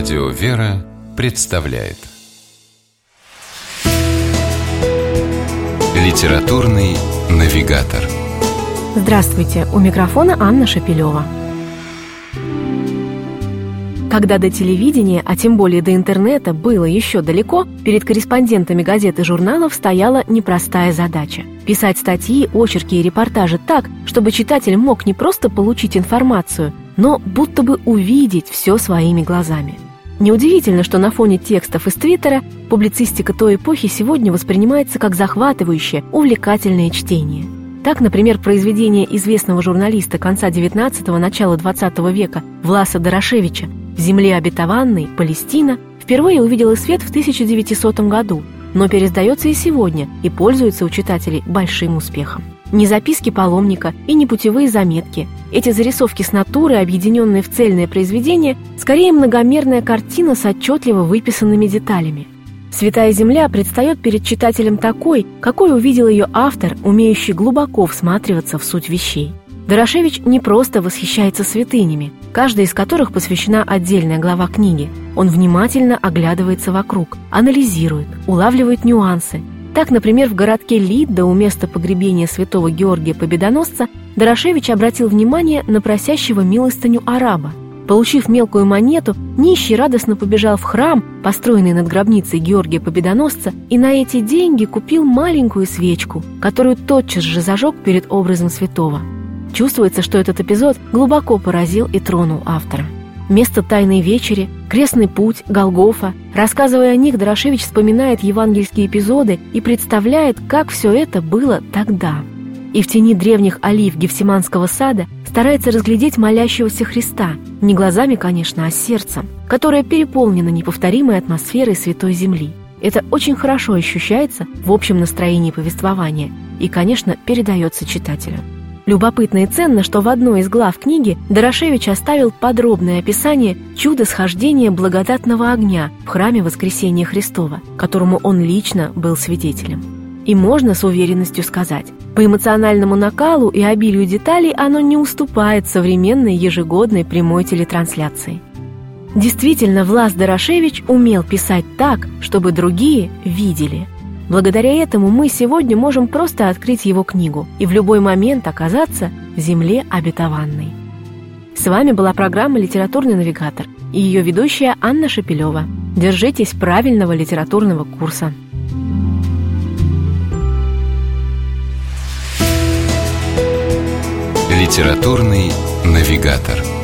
Радио «Вера» представляет Литературный навигатор Здравствуйте! У микрофона Анна Шапилева. Когда до телевидения, а тем более до интернета, было еще далеко, перед корреспондентами газет и журналов стояла непростая задача – писать статьи, очерки и репортажи так, чтобы читатель мог не просто получить информацию, но будто бы увидеть все своими глазами. Неудивительно, что на фоне текстов из Твиттера публицистика той эпохи сегодня воспринимается как захватывающее, увлекательное чтение. Так, например, произведение известного журналиста конца XIX – начала XX века Власа Дорошевича в земле обетованной, Палестина, впервые увидела свет в 1900 году, но пересдается и сегодня и пользуется у читателей большим успехом. Не записки паломника и не путевые заметки. Эти зарисовки с натуры, объединенные в цельное произведение, скорее многомерная картина с отчетливо выписанными деталями. «Святая земля» предстает перед читателем такой, какой увидел ее автор, умеющий глубоко всматриваться в суть вещей. Дорошевич не просто восхищается святынями, каждая из которых посвящена отдельная глава книги. Он внимательно оглядывается вокруг, анализирует, улавливает нюансы. Так, например, в городке Лидда у места погребения святого Георгия Победоносца Дорошевич обратил внимание на просящего милостыню араба. Получив мелкую монету, нищий радостно побежал в храм, построенный над гробницей Георгия Победоносца, и на эти деньги купил маленькую свечку, которую тотчас же зажег перед образом святого. Чувствуется, что этот эпизод глубоко поразил и тронул автора. Место Тайной Вечери, Крестный путь, Голгофа. Рассказывая о них, Дорошевич вспоминает евангельские эпизоды и представляет, как все это было тогда. И в тени древних олив Гефсиманского сада старается разглядеть молящегося Христа, не глазами, конечно, а сердцем, которое переполнено неповторимой атмосферой Святой Земли. Это очень хорошо ощущается в общем настроении повествования и, конечно, передается читателю. Любопытно и ценно, что в одной из глав книги Дорошевич оставил подробное описание чуда схождения благодатного огня в храме Воскресения Христова, которому он лично был свидетелем. И можно с уверенностью сказать, по эмоциональному накалу и обилию деталей оно не уступает современной ежегодной прямой телетрансляции. Действительно, Влас Дорошевич умел писать так, чтобы другие видели – Благодаря этому мы сегодня можем просто открыть его книгу и в любой момент оказаться в земле обетованной. С вами была программа «Литературный навигатор» и ее ведущая Анна Шапилева. Держитесь правильного литературного курса. «Литературный навигатор»